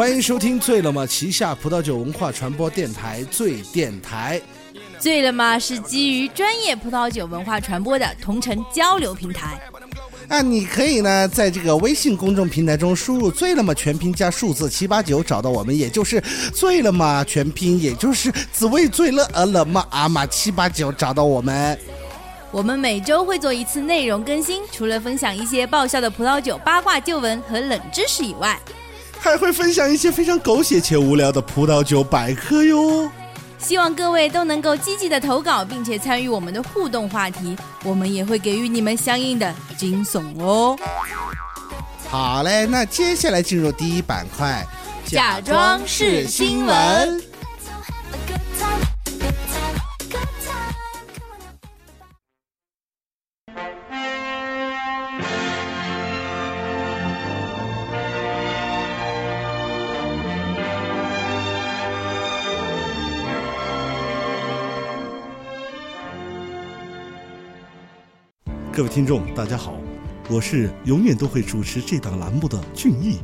欢迎收听《醉了吗》旗下葡萄酒文化传播电台醉电台。醉了吗是基于专业葡萄酒文化传播的同城交流平台。那你可以呢，在这个微信公众平台中输入“醉了吗”全拼加数字七八九，找到我们，也就是“醉了吗”全拼，也就是“只为醉了而了吗”阿玛七八九，找到我们。我们每周会做一次内容更新，除了分享一些爆笑的葡萄酒八卦旧闻和冷知识以外，还会分享一些非常狗血且无聊的葡萄酒百科哟。希望各位都能够积极的投稿，并且参与我们的互动话题，我们也会给予你们相应的惊悚哦。好嘞，那接下来进入第一板块，假装是新闻。各位听众，大家好，我是永远都会主持这档栏目的俊逸。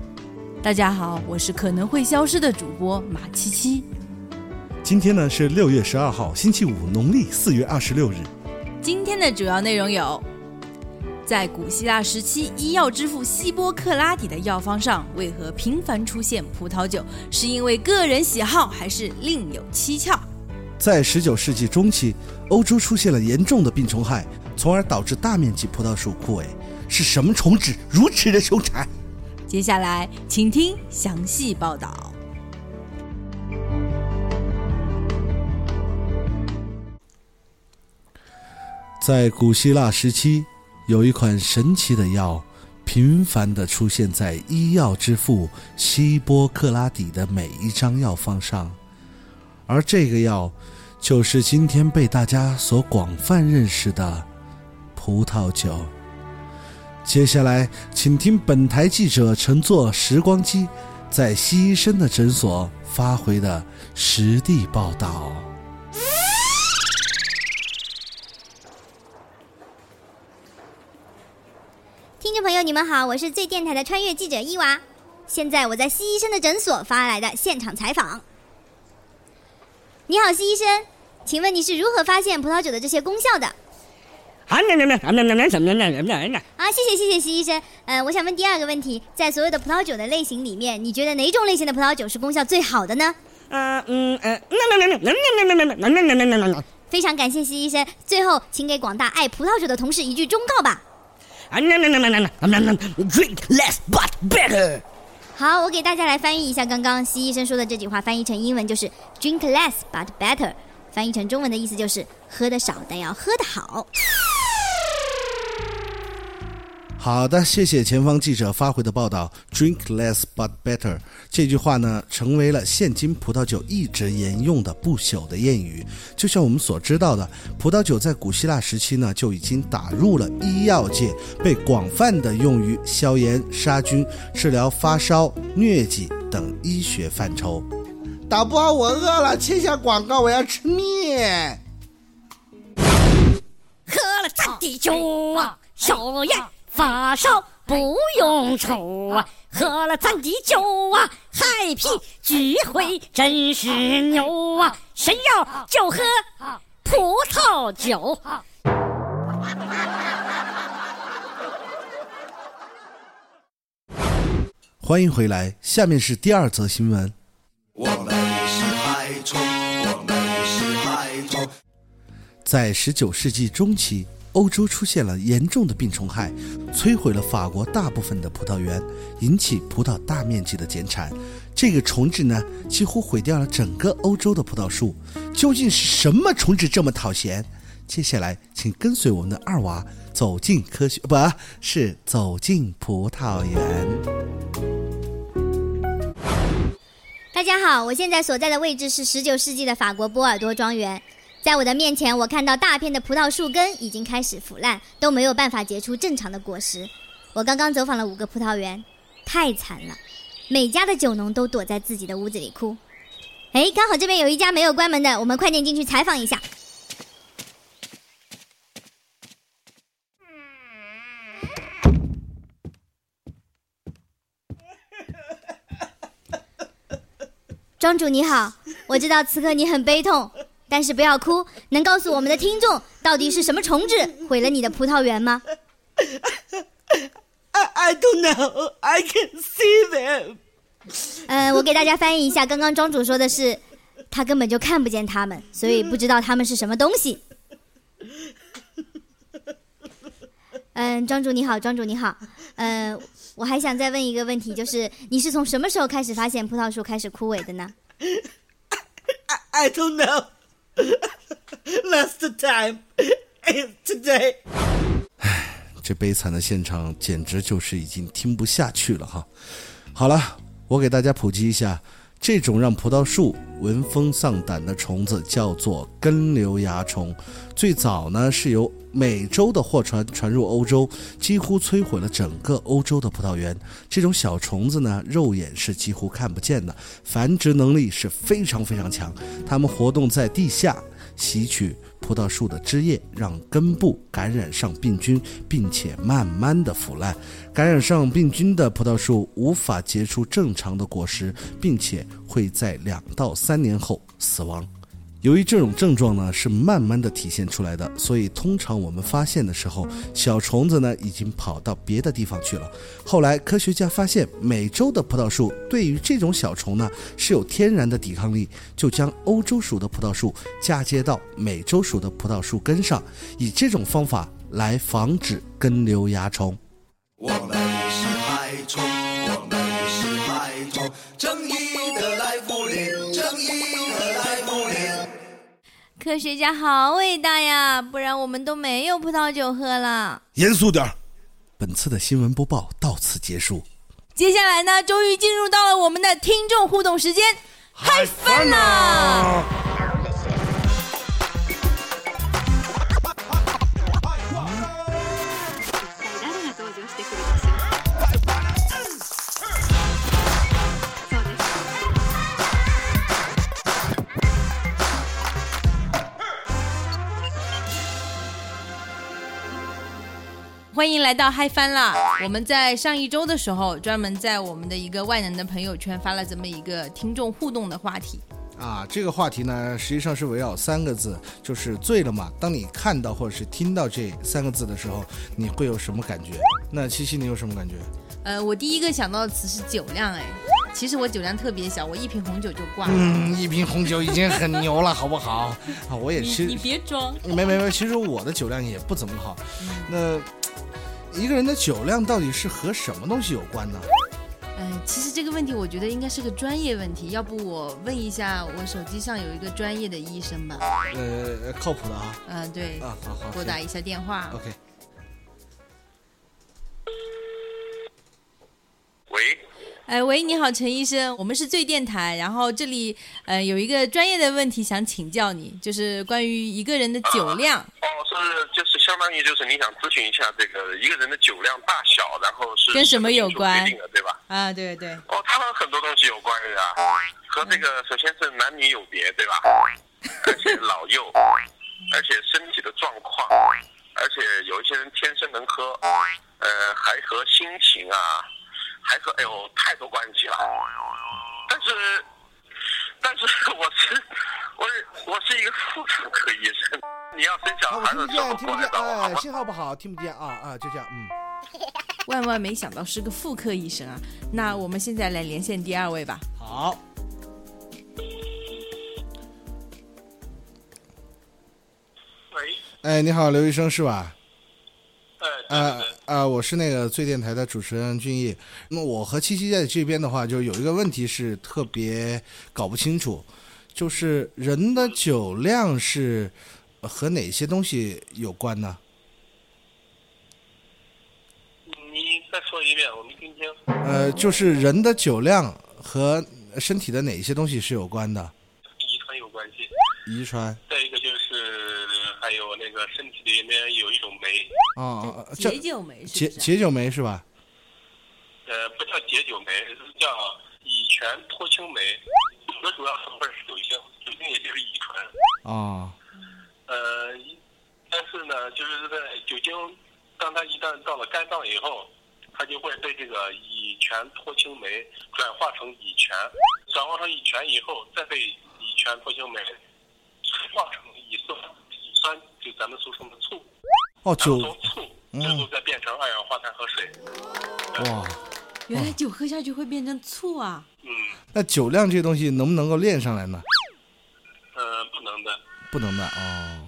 大家好，我是可能会消失的主播马七七。今天呢是六月十二号，星期五，农历四月二十六日。今天的主要内容有：在古希腊时期，医药之父希波克拉底的药方上为何频繁出现葡萄酒？是因为个人喜好，还是另有蹊跷？在十九世纪中期，欧洲出现了严重的病虫害。从而导致大面积葡萄树枯萎，是什么虫子如此的凶残？接下来，请听详细报道。在古希腊时期，有一款神奇的药，频繁的出现在医药之父希波克拉底的每一张药方上，而这个药，就是今天被大家所广泛认识的。葡萄酒。接下来，请听本台记者乘坐时光机，在西医生的诊所发回的实地报道。听众朋友，你们好，我是最电台的穿越记者伊娃。现在我在西医生的诊所发来的现场采访。你好，西医生，请问你是如何发现葡萄酒的这些功效的？啊，谢谢谢谢徐医生。呃，我想问第二个问题，在所有的葡萄酒的类型里面，你觉得哪种类型的葡萄酒是功效最好的呢？嗯嗯嗯，非常感谢徐医生。最后，请给广大爱葡萄酒的同事一句忠告吧。Drink less but better。好，我给大家来翻译一下刚刚徐医生说的这句话，翻译成英文就是 Drink less but better，翻译成中文的意思就是喝的少，但要喝的好。好的，谢谢前方记者发回的报道。Drink less but better 这句话呢，成为了现今葡萄酒一直沿用的不朽的谚语。就像我们所知道的，葡萄酒在古希腊时期呢，就已经打入了医药界，被广泛的用于消炎、杀菌、治疗发烧、疟疾等医学范畴。导播，我饿了，切下广告，我要吃面。喝了咱的酒啊，消炎。发烧不用愁啊，喝了咱的酒啊，happy 聚会真是牛啊！谁要就喝葡萄酒。欢迎回来，下面是第二则新闻。我们是海虫，我们是海虫。在十九世纪中期。欧洲出现了严重的病虫害，摧毁了法国大部分的葡萄园，引起葡萄大面积的减产。这个虫子呢，几乎毁掉了整个欧洲的葡萄树。究竟是什么虫子这么讨嫌？接下来，请跟随我们的二娃走进科学，不是走进葡萄园。大家好，我现在所在的位置是十九世纪的法国波尔多庄园。在我的面前，我看到大片的葡萄树根已经开始腐烂，都没有办法结出正常的果实。我刚刚走访了五个葡萄园，太惨了，每家的酒农都躲在自己的屋子里哭。哎，刚好这边有一家没有关门的，我们快点进去采访一下。庄主你好，我知道此刻你很悲痛，但是不要哭，能告诉我们的听众到底是什么虫子毁了你的葡萄园吗？I, I don't know. I can see them. 呃，我给大家翻译一下，刚刚庄主说的是，他根本就看不见他们，所以不知道他们是什么东西。嗯，庄主你好，庄主你好，呃，我还想再问一个问题，就是你是从什么时候开始发现葡萄树开始枯萎的呢？I, I don't know. Last time is today. 这悲惨的现场简直就是已经听不下去了哈。好了，我给大家普及一下，这种让葡萄树闻风丧胆的虫子叫做根瘤蚜虫。最早呢是由美洲的货船传入欧洲，几乎摧毁了整个欧洲的葡萄园。这种小虫子呢，肉眼是几乎看不见的，繁殖能力是非常非常强。它们活动在地下，吸取葡萄树的枝叶，让根部感染上病菌，并且慢慢的腐烂。感染上病菌的葡萄树无法结出正常的果实，并且会在两到三年后死亡。由于这种症状呢是慢慢的体现出来的，所以通常我们发现的时候，小虫子呢已经跑到别的地方去了。后来科学家发现，美洲的葡萄树对于这种小虫呢是有天然的抵抗力，就将欧洲属的葡萄树嫁接到美洲属的葡萄树根上，以这种方法来防止根瘤蚜虫。我们是害虫，科学家好伟大呀，不然我们都没有葡萄酒喝了。严肃点儿。本次的新闻播报到此结束。接下来呢，终于进入到了我们的听众互动时间，嗨翻啦！欢迎来到嗨翻啦！我们在上一周的时候，专门在我们的一个万能的朋友圈发了这么一个听众互动的话题。啊，这个话题呢，实际上是围绕三个字，就是醉了嘛。当你看到或者是听到这三个字的时候，你会有什么感觉？那七七，你有什么感觉？呃，我第一个想到的词是酒量，哎，其实我酒量特别小，我一瓶红酒就挂了。嗯，一瓶红酒已经很牛了，好不好？啊，我也是你别装，没没没，其实我的酒量也不怎么好。那一个人的酒量到底是和什么东西有关呢？呃，其实这个问题我觉得应该是个专业问题，要不我问一下我手机上有一个专业的医生吧。呃，靠谱的啊。呃，对，啊，好好。拨打一下电话。OK。喂，哎，喂，你好，陈医生，我们是醉电台，然后这里呃有一个专业的问题想请教你，就是关于一个人的酒量。哦，是就是相当于就是你想咨询一下这个一个人的酒量大小，然后是跟什么有关决定的，对吧？啊，对对，哦，它和很多东西有关的啊，和这个首先是男女有别，对吧？而且老幼，而且身体的状况，而且有一些人天生能喝，呃，还和心情啊，还和哎呦太多关系了。但是，但是我是我是我是一个妇产科医生，你要生小啊，我孩的时候听不见，听不见，过来找我哎，信号不好，听不见啊啊，就这样，嗯。万万没想到是个妇科医生啊！那我们现在来连线第二位吧。好，喂，哎，你好，刘医生是吧？哎，呃呃，我是那个醉电台的主持人俊逸。那么我和七七在这边的话，就有一个问题是特别搞不清楚，就是人的酒量是呃和哪些东西有关呢？你再说一遍，我没听清。呃，就是人的酒量和身体的哪些东西是有关的？遗传有关系。遗传再一个就是还有那个身体里面有一种酶，啊啊，啊叫解酒酶是解？解酒酶是吧？呃，不叫解酒酶，是叫乙醛脱氢酶。主的主要成分是酒精，酒精也就是乙醇。啊呃，但是呢，就是在酒精，当它一旦到了肝脏以后，它就会被这个乙醛脱氢酶转化成乙醛，转化成乙醛以后，再被乙醛脱氢酶催化成乙酸，乙酸就咱们俗称的醋，哦，酒最后再变成二氧化碳和水。哇，原来酒喝下去会变成醋啊！嗯，那酒量这东西能不能够练上来呢？呃，不能的，不能的哦。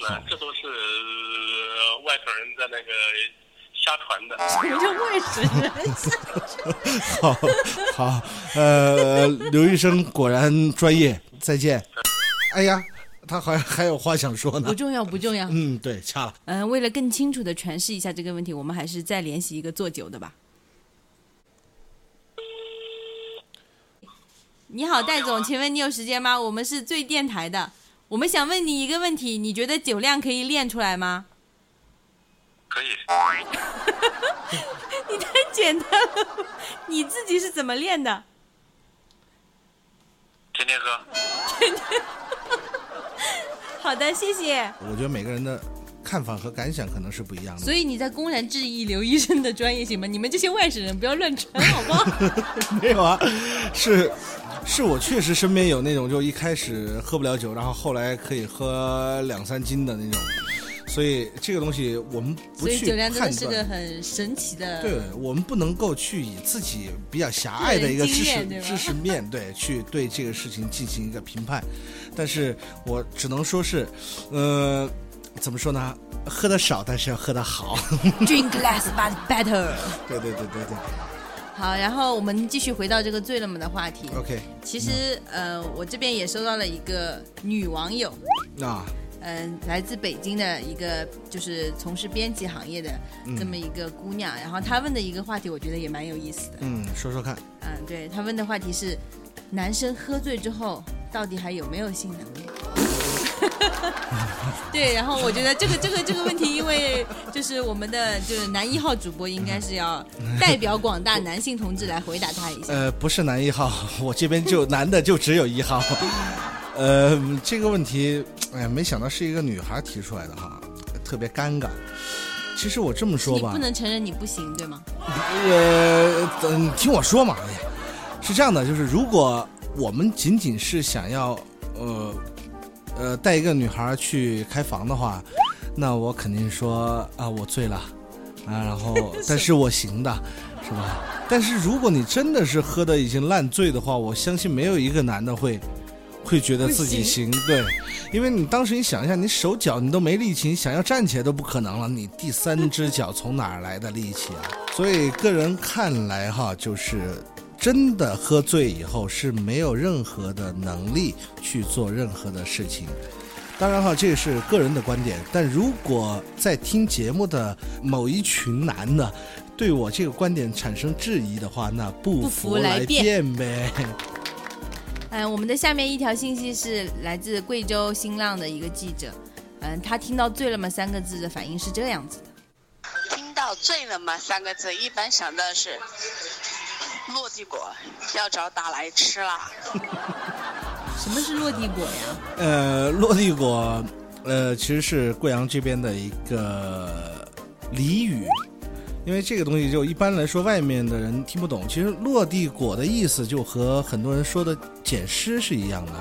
那这都是呃外头人在那个瞎传的。什么叫外省人？好，好，呃，刘医生果然专业，再见。哎呀，他好像还有话想说呢不。重要，不重要。嗯，对，掐了。嗯、为了更清楚的诠释一下这个问题，我们还是再联系一个做酒的吧。你好，戴总，请问你有时间吗？我们是最电台的，我们想问你一个问题，你觉得酒量可以练出来吗？可以，你太简单了，你自己是怎么练的？天天喝。好的，谢谢。我觉得每个人的看法和感想可能是不一样的。所以你在公然质疑刘医生的专业性吗？你们这些外省人不要乱传，好不好？没有啊，是，是我确实身边有那种，就一开始喝不了酒，然后后来可以喝两三斤的那种，所以这个东西我们不去所以酒量真的是个。很神奇的。对我们不能够去以自己比较狭隘的一个知识知识面对 去对这个事情进行一个评判，但是我只能说是，呃，怎么说呢？喝的少，但是要喝的好。Drink less but better。对对对对对好，然后我们继续回到这个醉了吗的话题。，OK，其实，呃，我这边也收到了一个女网友，啊，嗯、来自北京的一个就是从事编辑行业的这么一个姑娘，然后她问的一个话题，我觉得也蛮有意思的。嗯，说说看，嗯，对她问的话题是，男生喝醉之后到底还有没有性能力？对，然后我觉得这个这个这个问题，因为就是我们的就是男一号主播应该是要代表广大男性同志来回答他一下。呃，不是男一号，我这边就男的就只有一号。呃，这个问题，哎呀，没想到是一个女孩提出来的哈，特别尴尬。其实我这么说吧你不，能承认你不行，对吗？呃，等你听我说嘛，哎呀，是这样的，就是如果我们仅仅是想要，呃，呃，带一个女孩去开房的话，那我肯定说啊，我醉了，啊，然后 但是我行的，是吧？但是如果你真的是喝的已经烂醉的话，我相信没有一个男的会。会觉得自己行，对，因为你当时你想一下，你手脚你都没力气，你想要站起来都不可能了，你第三只脚从哪儿来的力气啊？所以个人看来哈，就是真的喝醉以后是没有任何的能力去做任何的事情。当然哈，这是个人的观点，但如果在听节目的某一群男的对我这个观点产生质疑的话，那不不服服来辩呗。嗯，我们的下面一条信息是来自贵州新浪的一个记者，嗯，他听到“醉了吗”三个字的反应是这样子的。听到“醉了吗”三个字，一般想的是落地果，要找打来吃啦。什么是落地果呀？呃，落地果，呃，其实是贵阳这边的一个俚语，因为这个东西就一般来说外面的人听不懂。其实落地果的意思就和很多人说的捡尸是一样的，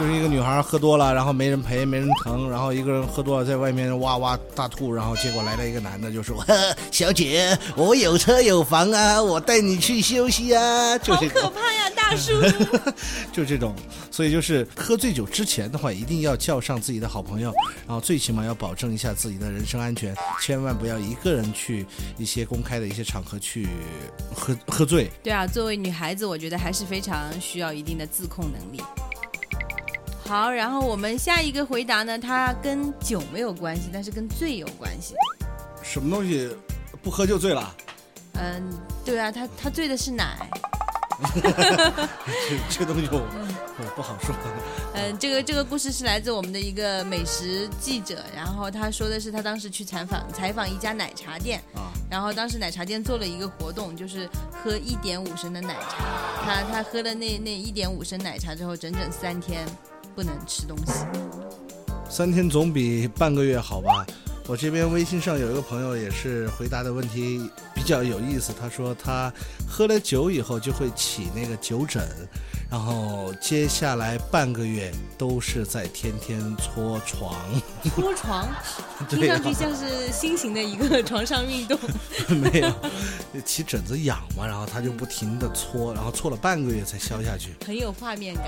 就是一个女孩喝多了，然后没人陪，没人疼，然后一个人喝多了在外面哇哇大吐，然后结果来了一个男的就说：“呵 小姐，我有车有房啊，我带你去休息啊。”就好。可怕呀，大叔！就这种，所以就是喝醉酒之前的话，一定要叫上自己的好朋友，然后最起码要保证一下自己的人身安全，千万不要一个人去一些公开的一些场合去喝喝醉。对啊，作为女孩子，我觉得还是非常需要一定的自控能力。好，然后我们下一个回答呢，它跟酒没有关系，但是跟醉有关系。什么东西不喝就醉了？嗯，对啊，他他醉的是奶。这这东西我我不好说。嗯，这个这个故事是来自我们的一个美食记者，然后他说的是他当时去采访采访一家奶茶店，啊然后当时奶茶店做了一个活动，就是喝一点五升的奶茶，他他喝了那那一点五升奶茶之后，整整三天不能吃东西。三天总比半个月好吧？我这边微信上有一个朋友也是回答的问题比较有意思，他说他喝了酒以后就会起那个酒疹，然后接下来半个月都是在天天搓床。搓床，听上去像是新型的一个床上运动。没有，起疹子痒嘛，然后他就不停的搓，然后搓了半个月才消下去。很有画面感。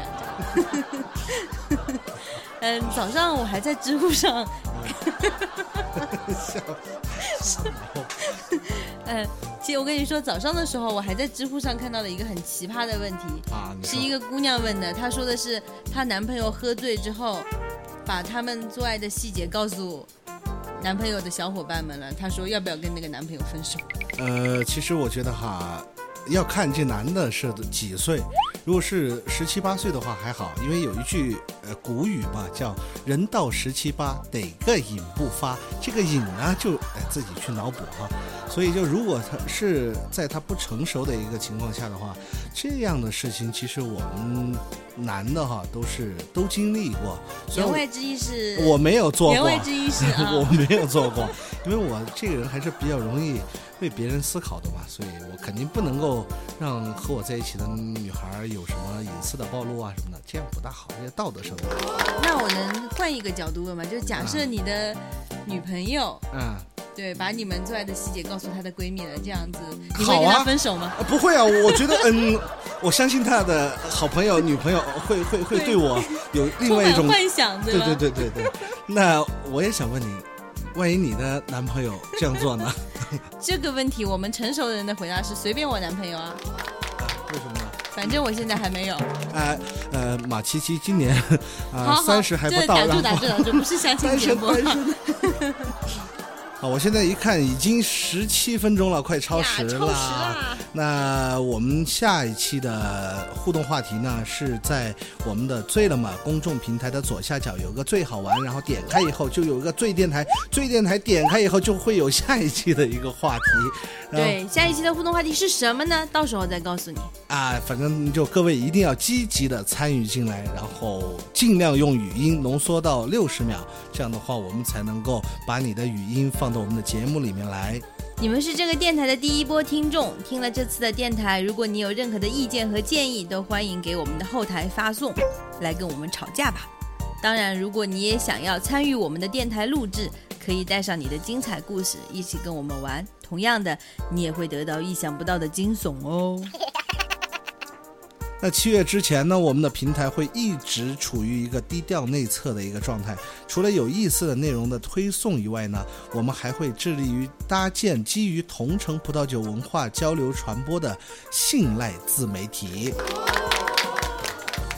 嗯，早上我还在知乎上，嗯，其实我跟你说，早上的时候我还在知乎上看到了一个很奇葩的问题，啊，是一个姑娘问的，她说的是她男朋友喝醉之后，把他们做爱的细节告诉男朋友的小伙伴们了。她说要不要跟那个男朋友分手？呃，其实我觉得哈，要看这男的是几岁。如果是十七八岁的话还好，因为有一句呃古语嘛，叫“人到十七八，得个瘾不发”。这个瘾呢，就得自己去脑补哈。所以就如果他是在他不成熟的一个情况下的话，这样的事情其实我们男的哈都是都经历过。言外之意是，我没有做过，言外之意是啊我没有做过，因为我这个人还是比较容易为别人思考的嘛，所以我肯定不能够让和我在一起的女孩有什么隐私的暴露啊什么的，这样不大好，这道德上的。那我能换一个角度问吗？就是假设你的女朋友。嗯，对，把你们最爱的细节告诉她的闺蜜了，这样子你会跟她分手吗？啊不会啊，我觉得嗯，我相信他的好朋友、女朋友会会会对我有另外一种幻想，对？对对对对。那我也想问你，万一你的男朋友这样做呢？这个问题，我们成熟人的回答是随便我男朋友啊，为什么呢？反正我现在还没有。呃呃，马七七今年 啊三十还不到，打住打住打住，不是相亲。好，我现在一看已经十七分钟了，快超时了超时啦那我们下一期的互动话题呢，是在我们的“醉了嘛”公众平台的左下角有个“最好玩”，然后点开以后就有一个“醉电台”，醉电台点开以后就会有下一期的一个话题。对，下一期的互动话题是什么呢？到时候再告诉你。啊，反正就各位一定要积极的参与进来，然后尽量用语音浓缩到六十秒，这样的话我们才能够把你的语音放到我们的节目里面来。你们是这个电台的第一波听众，听了这次的电台，如果你有任何的意见和建议，都欢迎给我们的后台发送，来跟我们吵架吧。当然，如果你也想要参与我们的电台录制，可以带上你的精彩故事一起跟我们玩。同样的，你也会得到意想不到的惊悚哦。那七月之前呢，我们的平台会一直处于一个低调内测的一个状态。除了有意思的内容的推送以外呢，我们还会致力于搭建基于同城葡萄酒文化交流传播的信赖自媒体。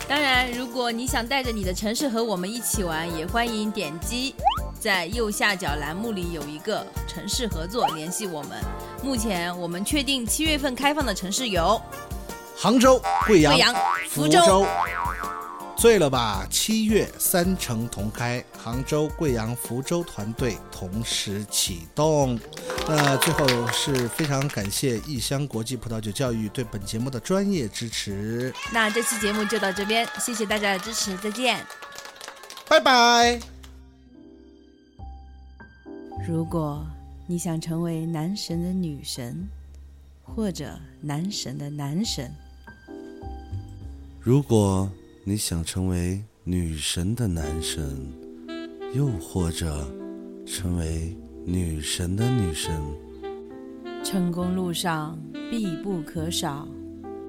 当然，如果你想带着你的城市和我们一起玩，也欢迎点击在右下角栏目里有一个城市合作联系我们。目前我们确定七月份开放的城市有杭州、贵阳、贵阳、福福州。醉了吧？七月三城同开，杭州、贵阳、福州团队同时启动。那最后是非常感谢异乡国际葡萄酒教育对本节目的专业支持，那这期节目就到这边，谢谢大家的支持，再见。拜拜。如果你想成为男神的女神，或者男神的男神，如果你想成为女神的男神，又或者成为女神的女神，成功路上必不可少。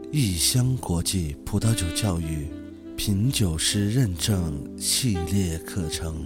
异乡国际葡萄酒教育品酒师认证系列课程。